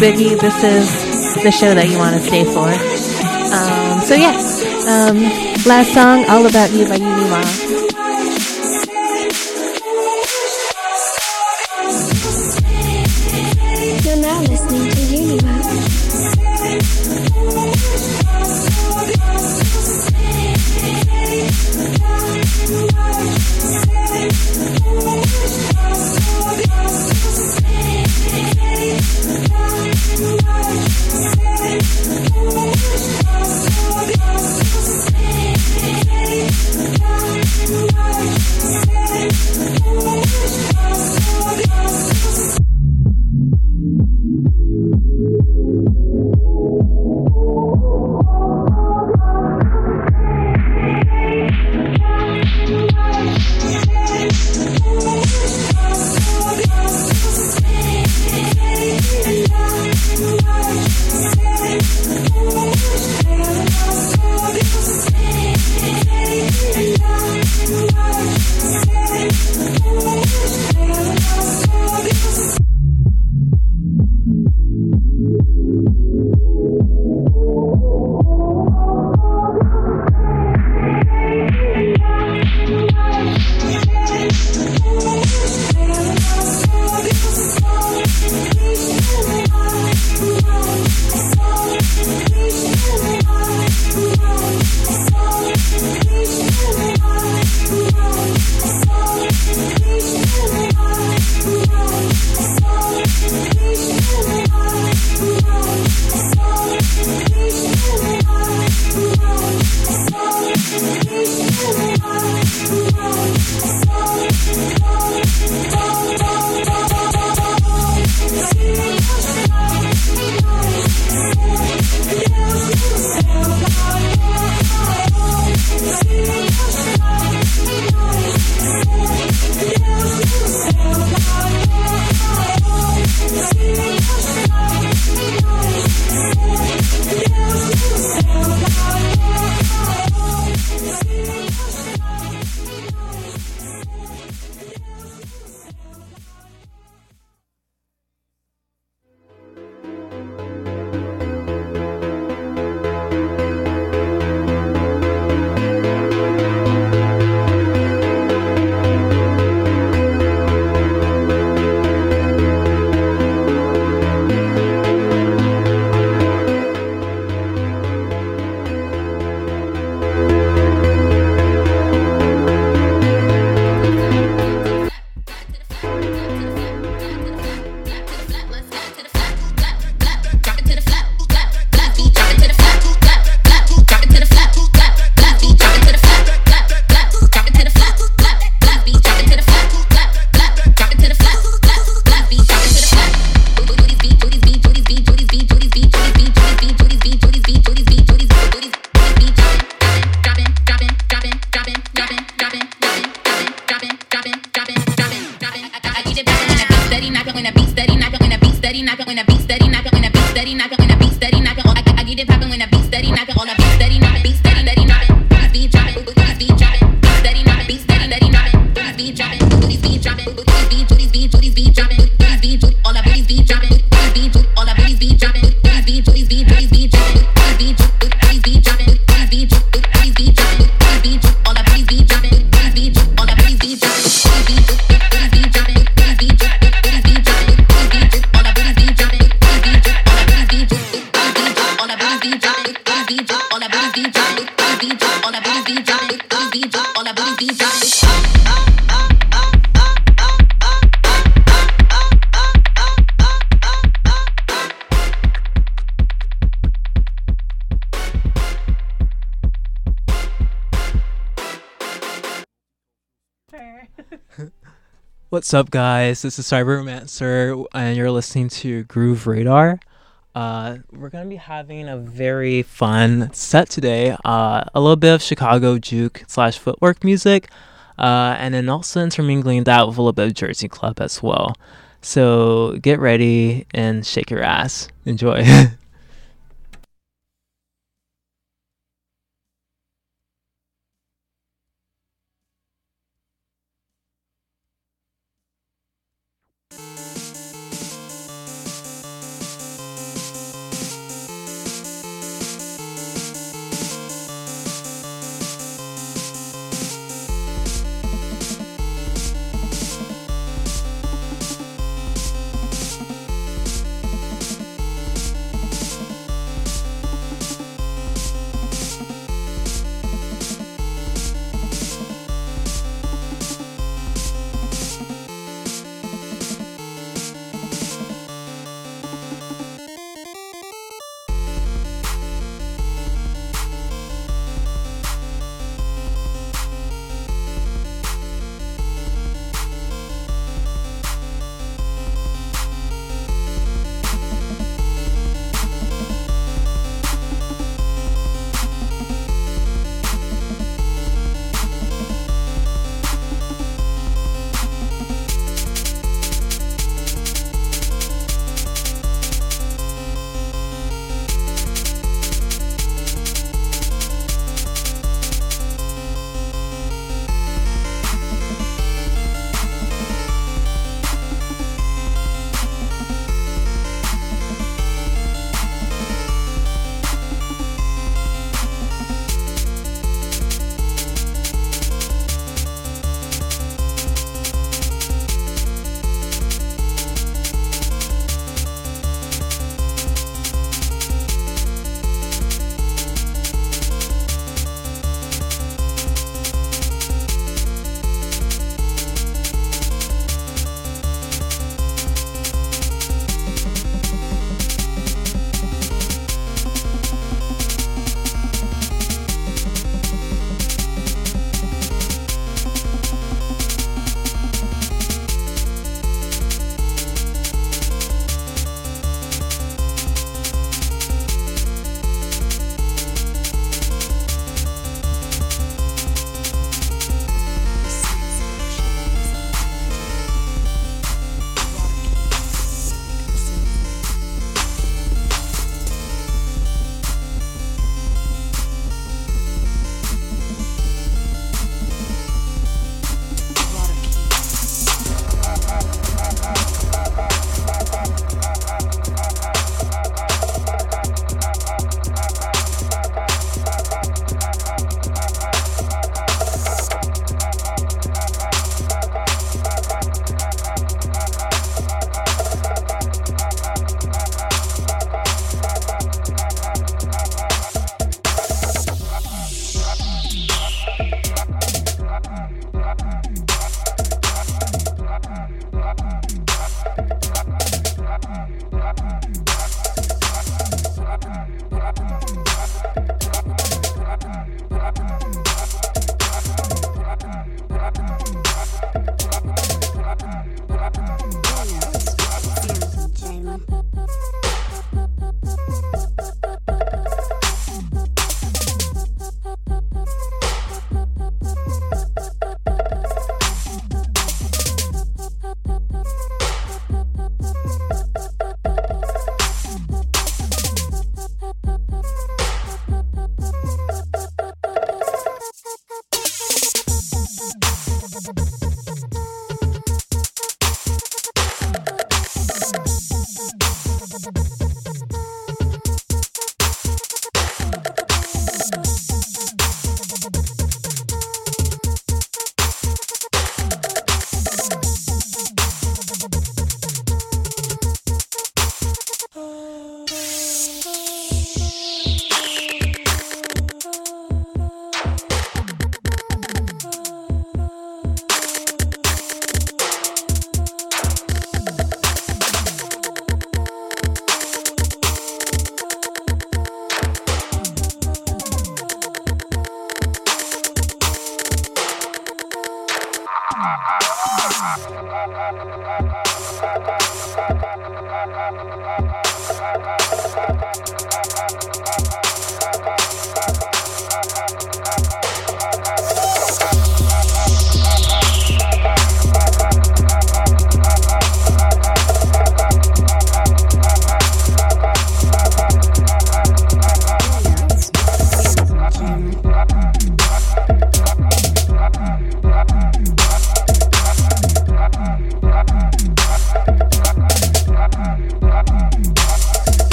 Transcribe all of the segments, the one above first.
Biggie, this is the show that you want to stay for. Um, so yeah, um, last song, All About You by Yumi Ma. What's up, guys? This is Cyberromancer, and you're listening to Groove Radar. Uh, we're gonna be having a very fun set today. Uh, a little bit of Chicago juke slash footwork music, uh, and then also intermingling that with a little bit of Jersey club as well. So get ready and shake your ass. Enjoy.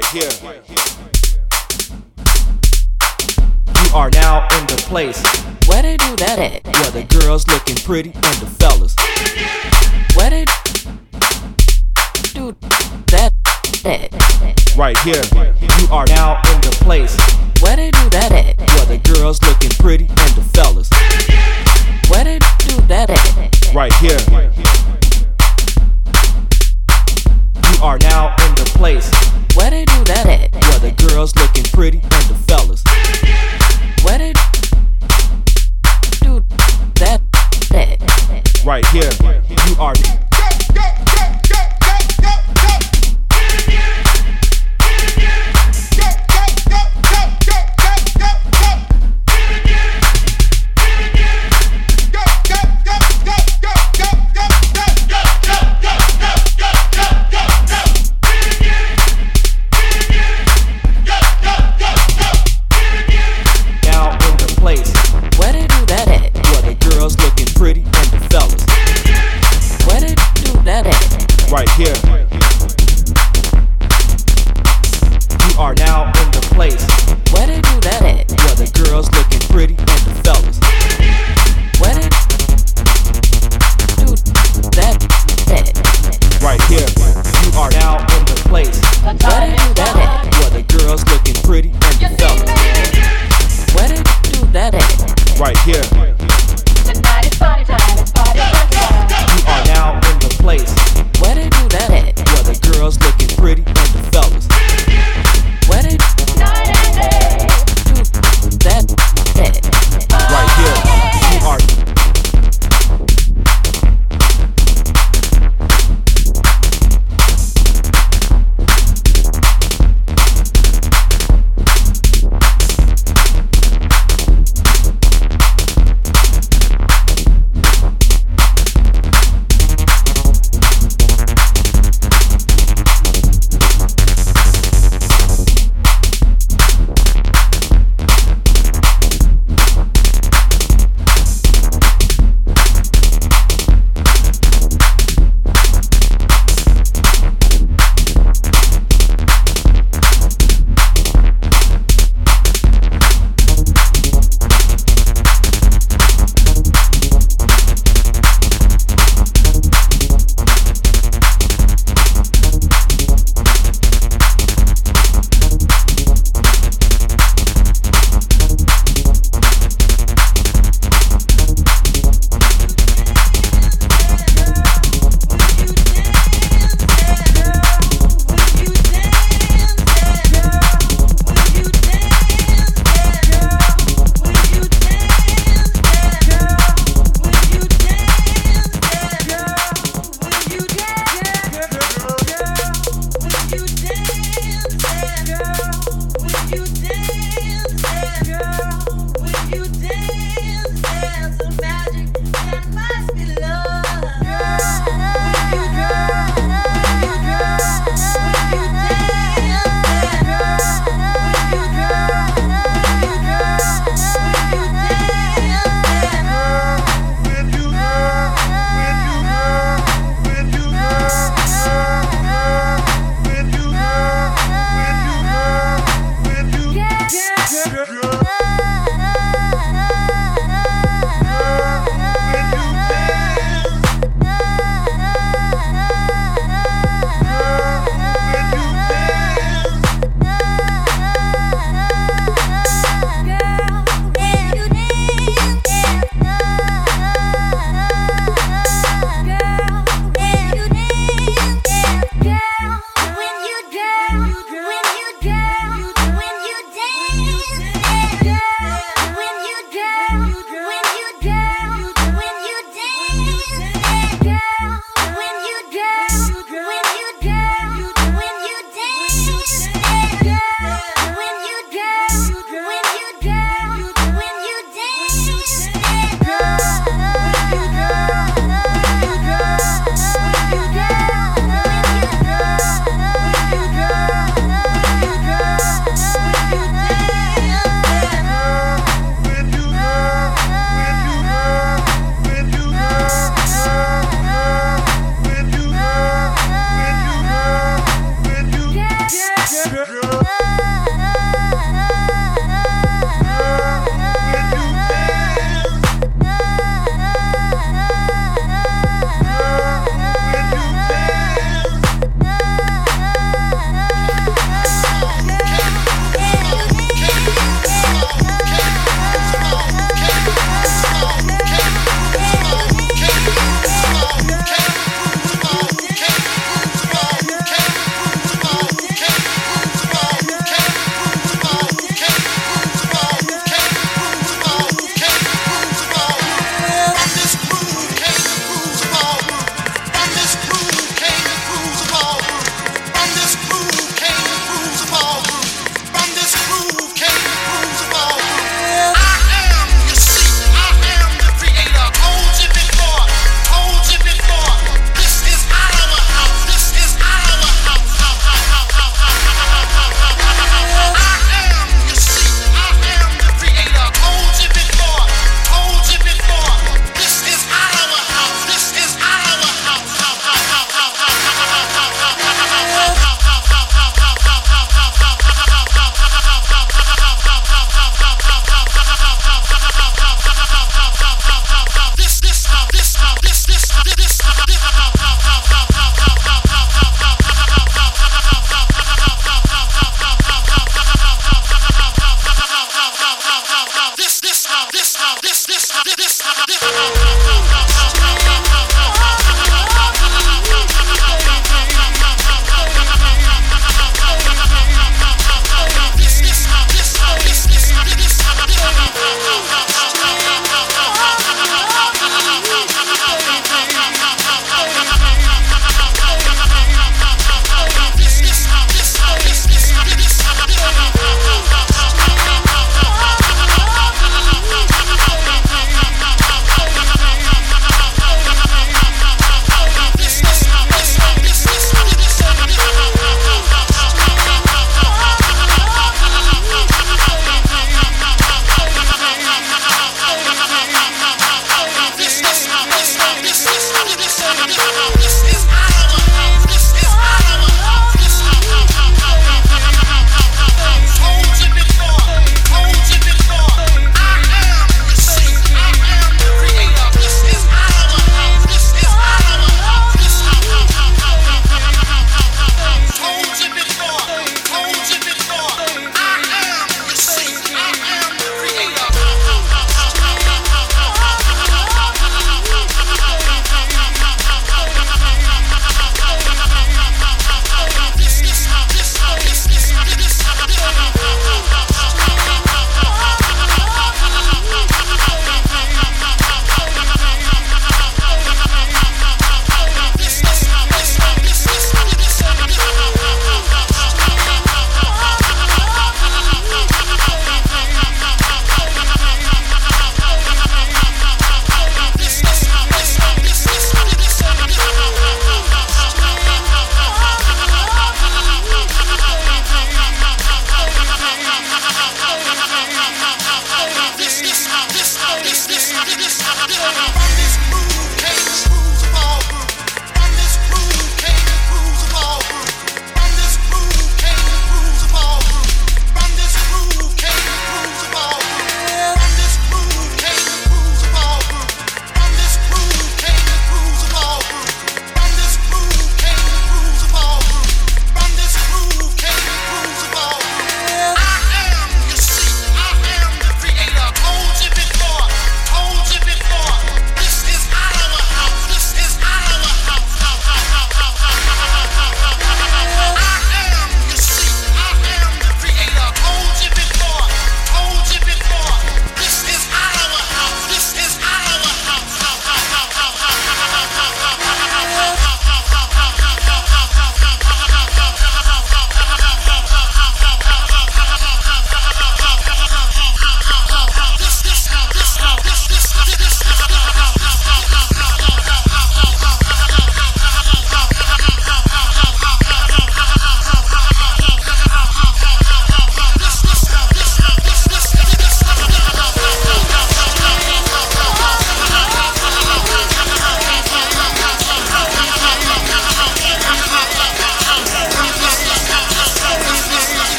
right here. You are now in the place where they do that at. Where the girls looking pretty and the fellas. Where they do that at. Right here. You are now in the place where they do that at. Where the girls looking pretty and the fellas. Where they do that at. Right here. You are now in the place. Where they do that at? Where the girls looking pretty and the fellas. Where they do that at? Right here, you are. right here.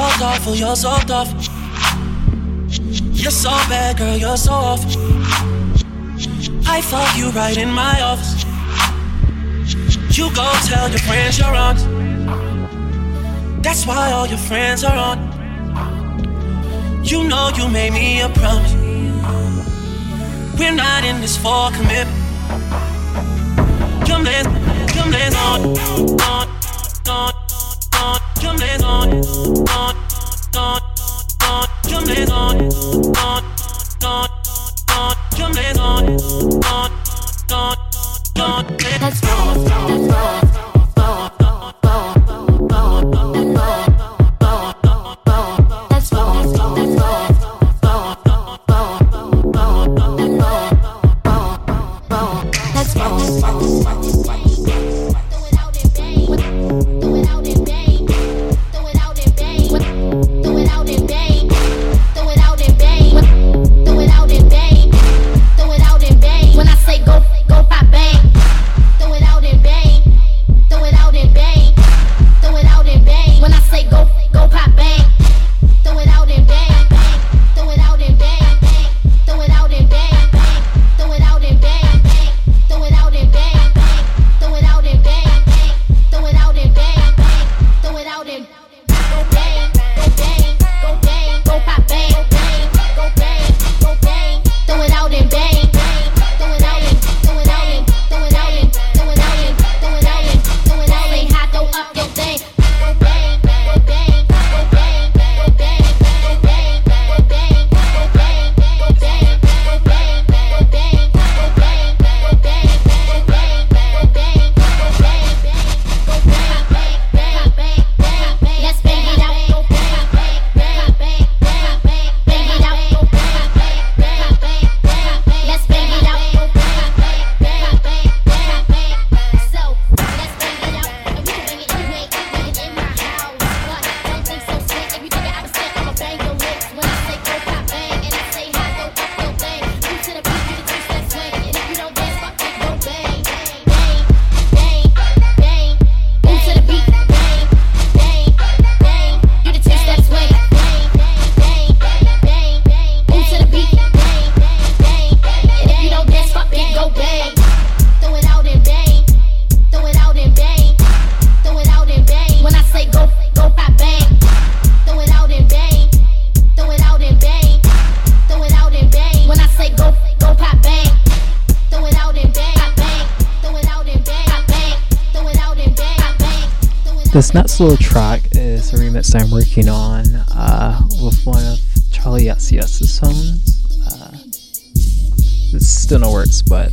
Oh, you're so tough. You're so bad, girl, you're so off. I fuck you right in my office. You go tell your friends you're on. That's why all your friends are on. You know you made me a promise. We're not in this for commitment. Your man's on, on, on, This next little track is a remix I'm working on uh, with one of Charli XCX's songs. Uh, it's still no words, but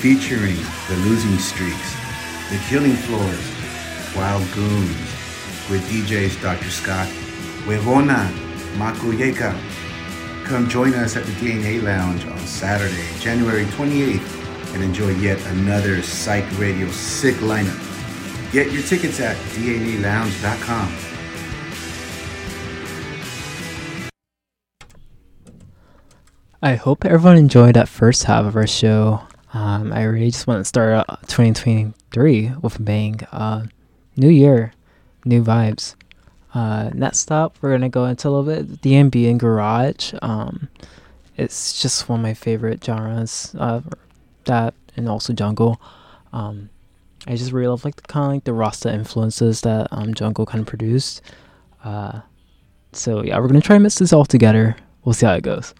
featuring The Losing Streaks, The Killing Floors, Wild Goons, with DJs Dr. Scott, Huevona, Makuyeka. Come join us at the DNA Lounge on Saturday, January 28th, and enjoy yet another Psych Radio sick lineup. Get your tickets at dnalounge.com. I hope everyone enjoyed that first half of our show. Um, I really just want to start 2023 with a bang. Uh, new year, new vibes. Uh, next up, we're gonna go into a little bit dnb and garage. Um, it's just one of my favorite genres. Uh, that and also jungle. Um, I just really love like the kind of like the Rasta influences that um, jungle kind of produced. Uh, so yeah, we're gonna try and mix this all together. We'll see how it goes.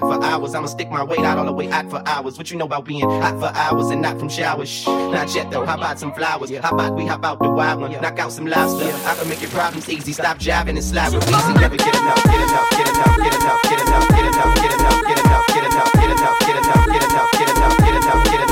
back for hours. I'ma stick my weight out all the way out for hours. What you know about being hot for hours and not from showers? Shh, not yet though. How about some flowers? How about we hop out the wild one? Knock out some lobster. I can make your problems easy. Stop jiving and slide with easy. Never get enough, get enough, get enough, get enough, get enough, get enough, get enough, get enough, get enough, get enough, get enough, get enough, get enough, get enough, get enough, get enough.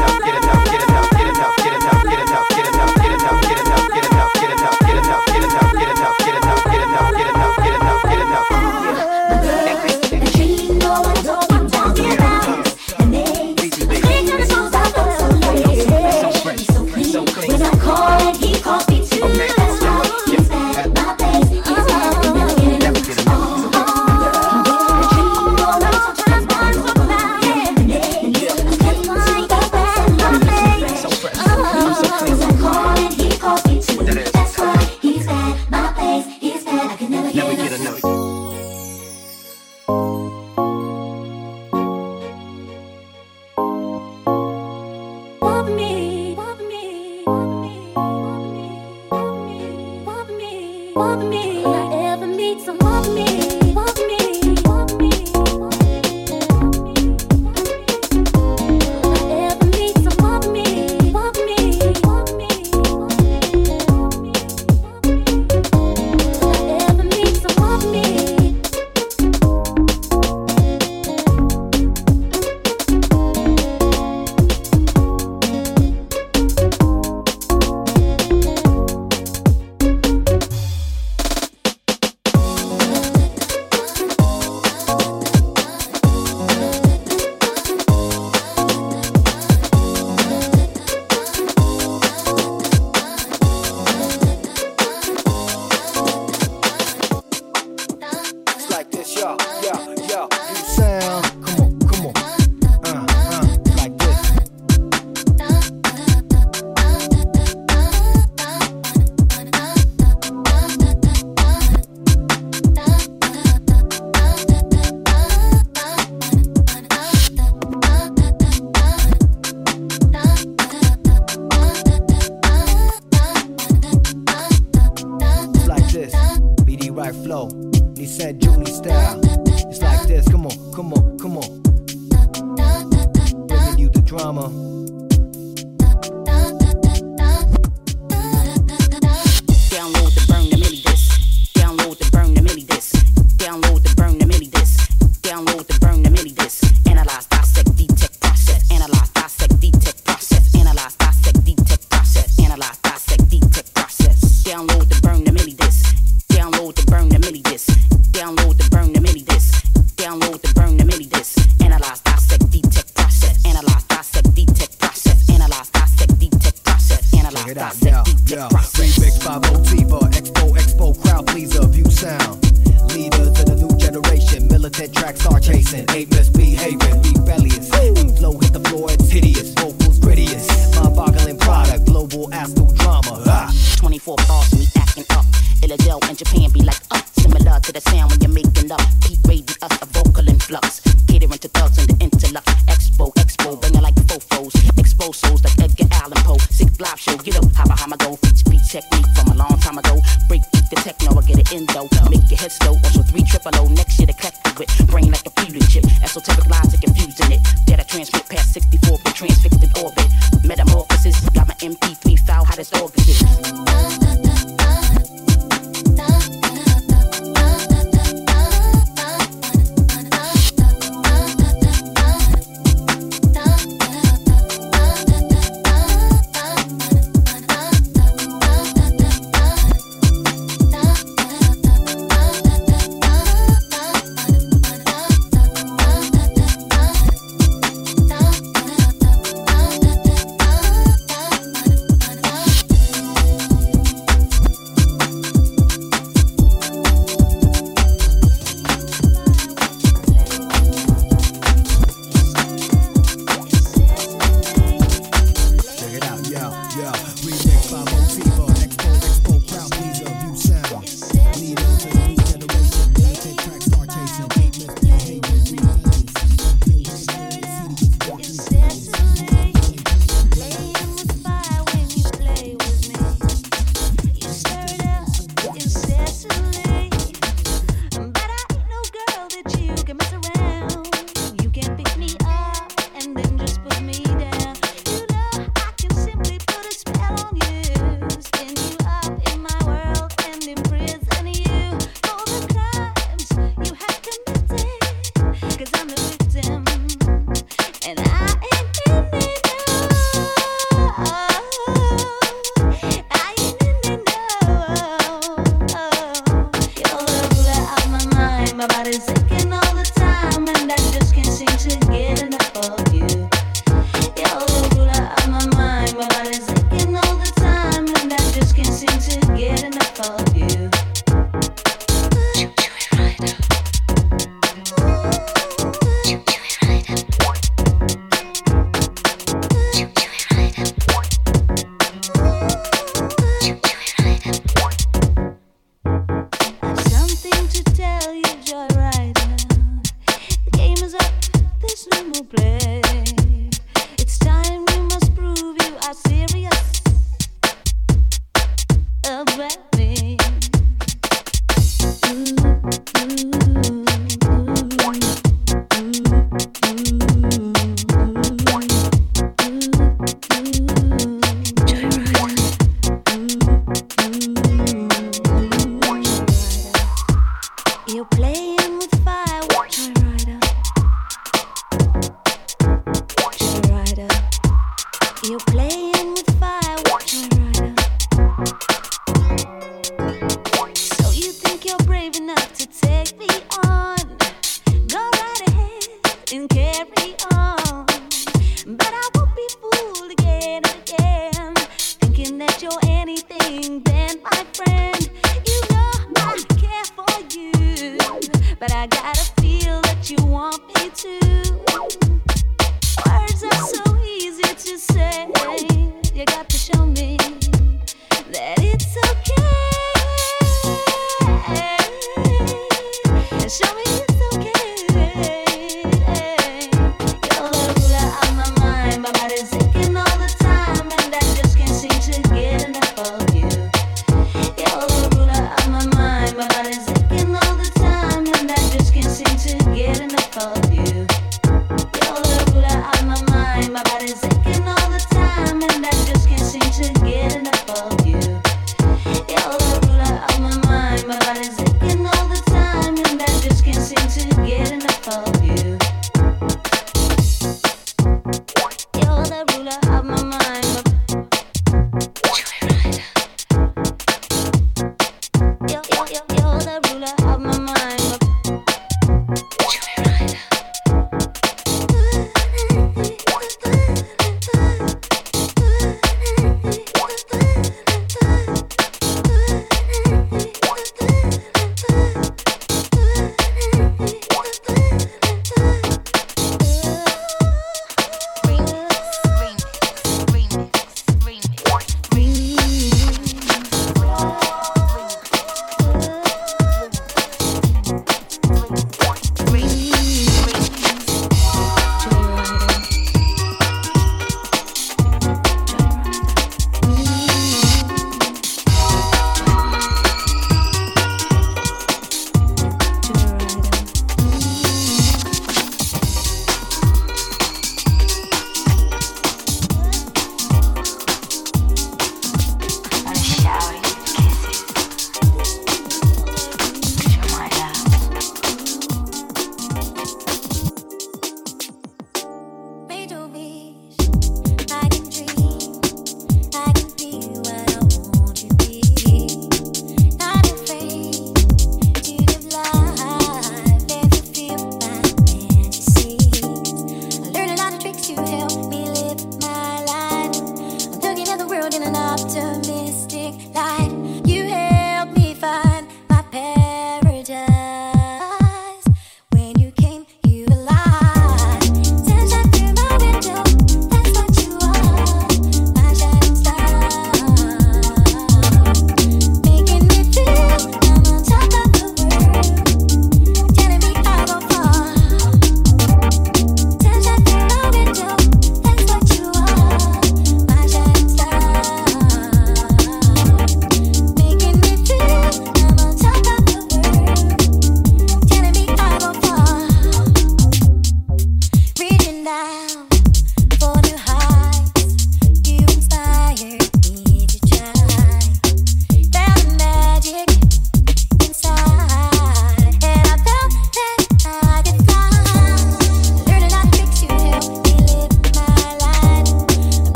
64,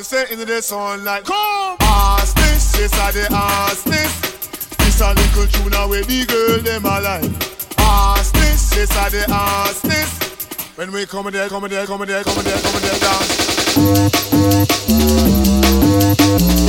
me say into the sunlight. Come! Ask this, this are the ask this. This a little tune away the girl them alive. Ask this, this are the ask this. When we come there, come there, come there, come there, come there, dance.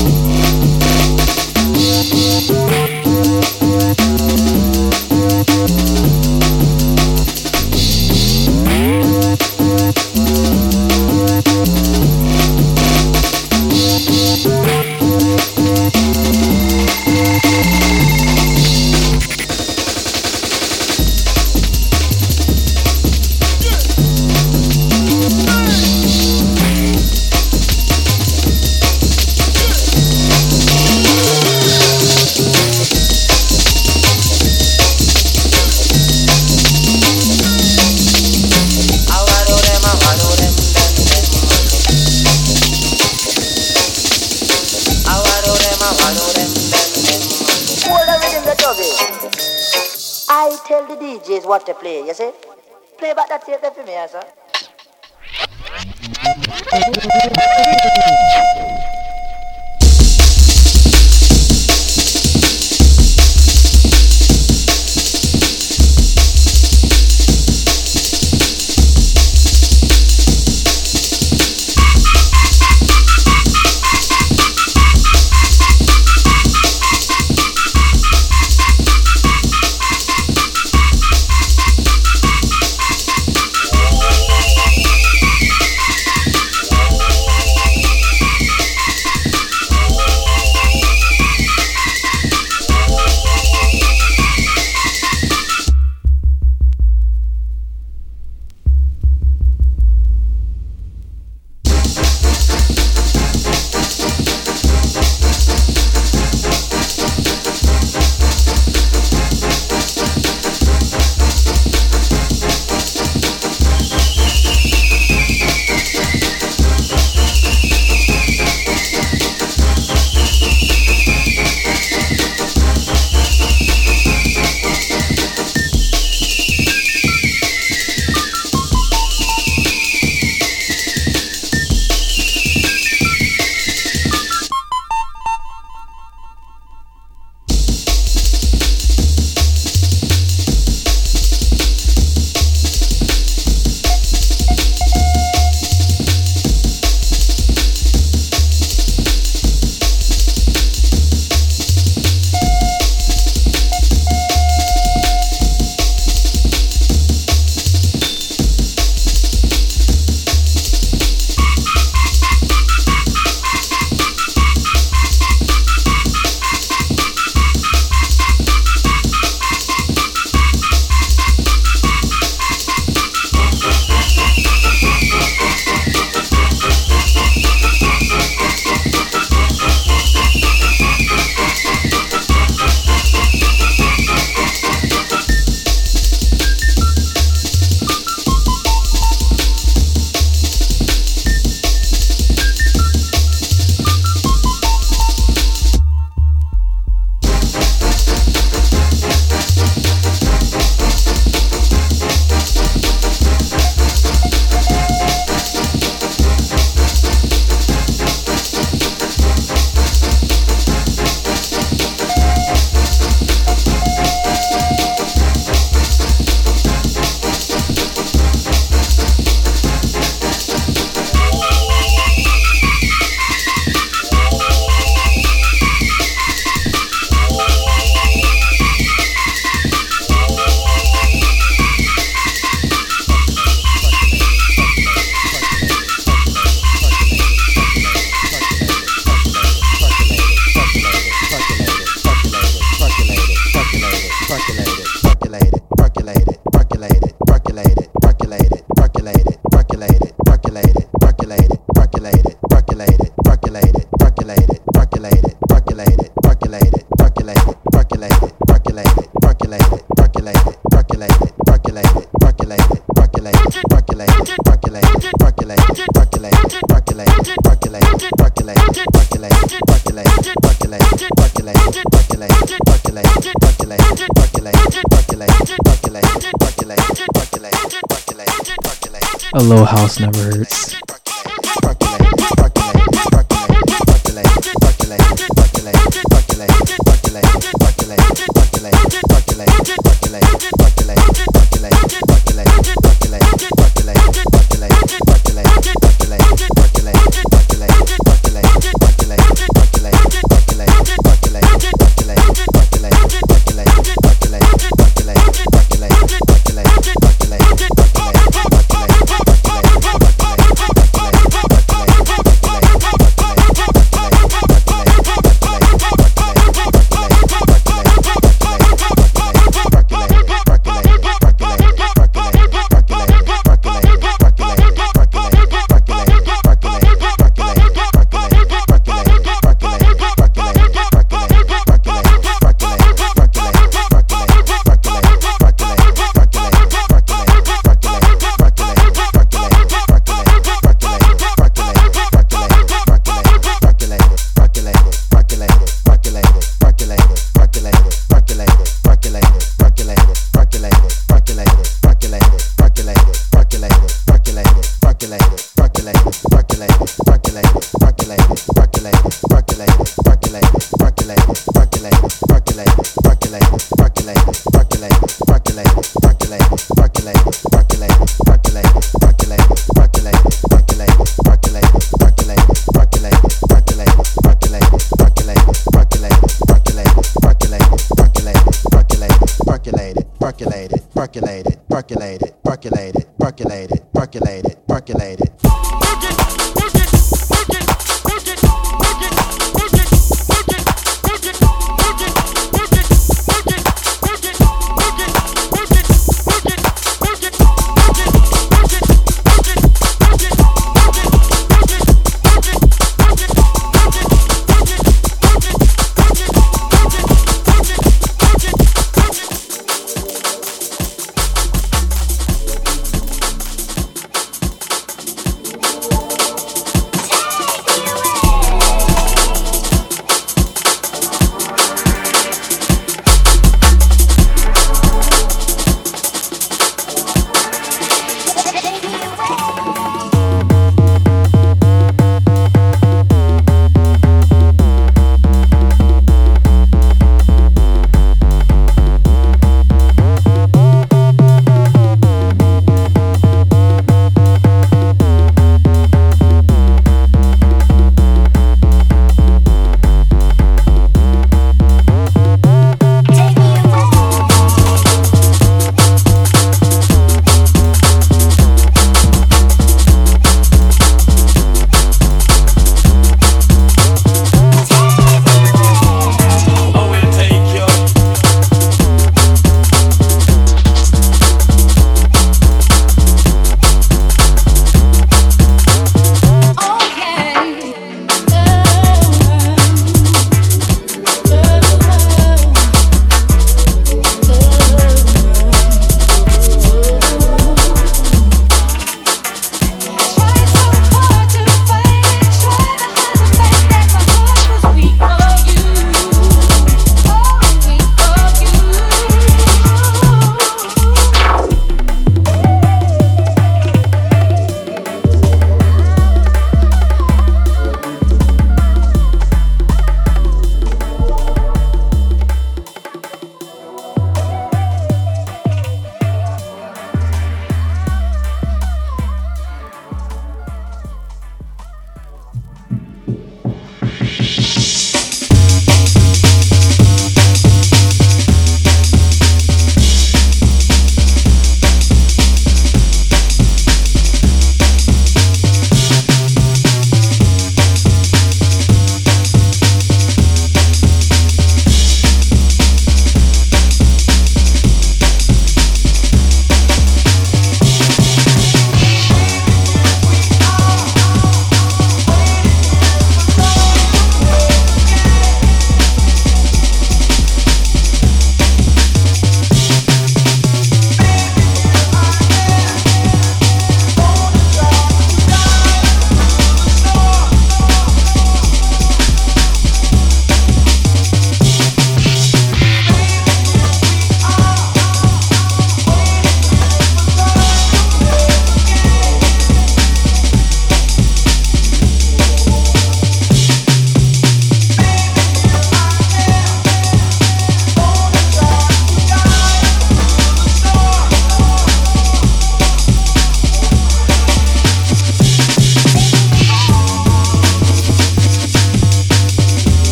House never hurts.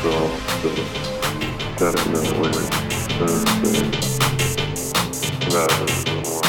Strong, so definitely Thursday. That is the one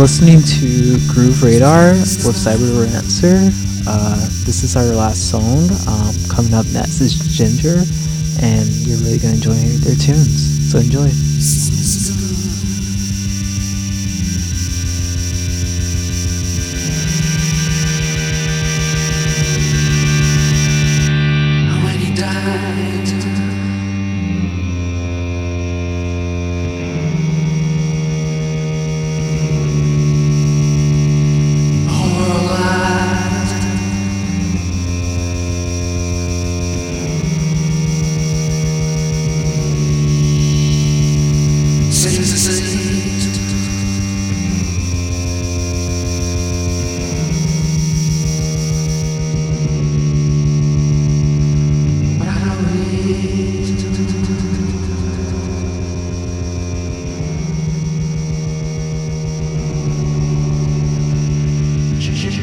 listening to Groove Radar with Cyber Rancer. Uh, this is our last song. Um, coming up next is Ginger, and you're really gonna enjoy their tunes. So enjoy.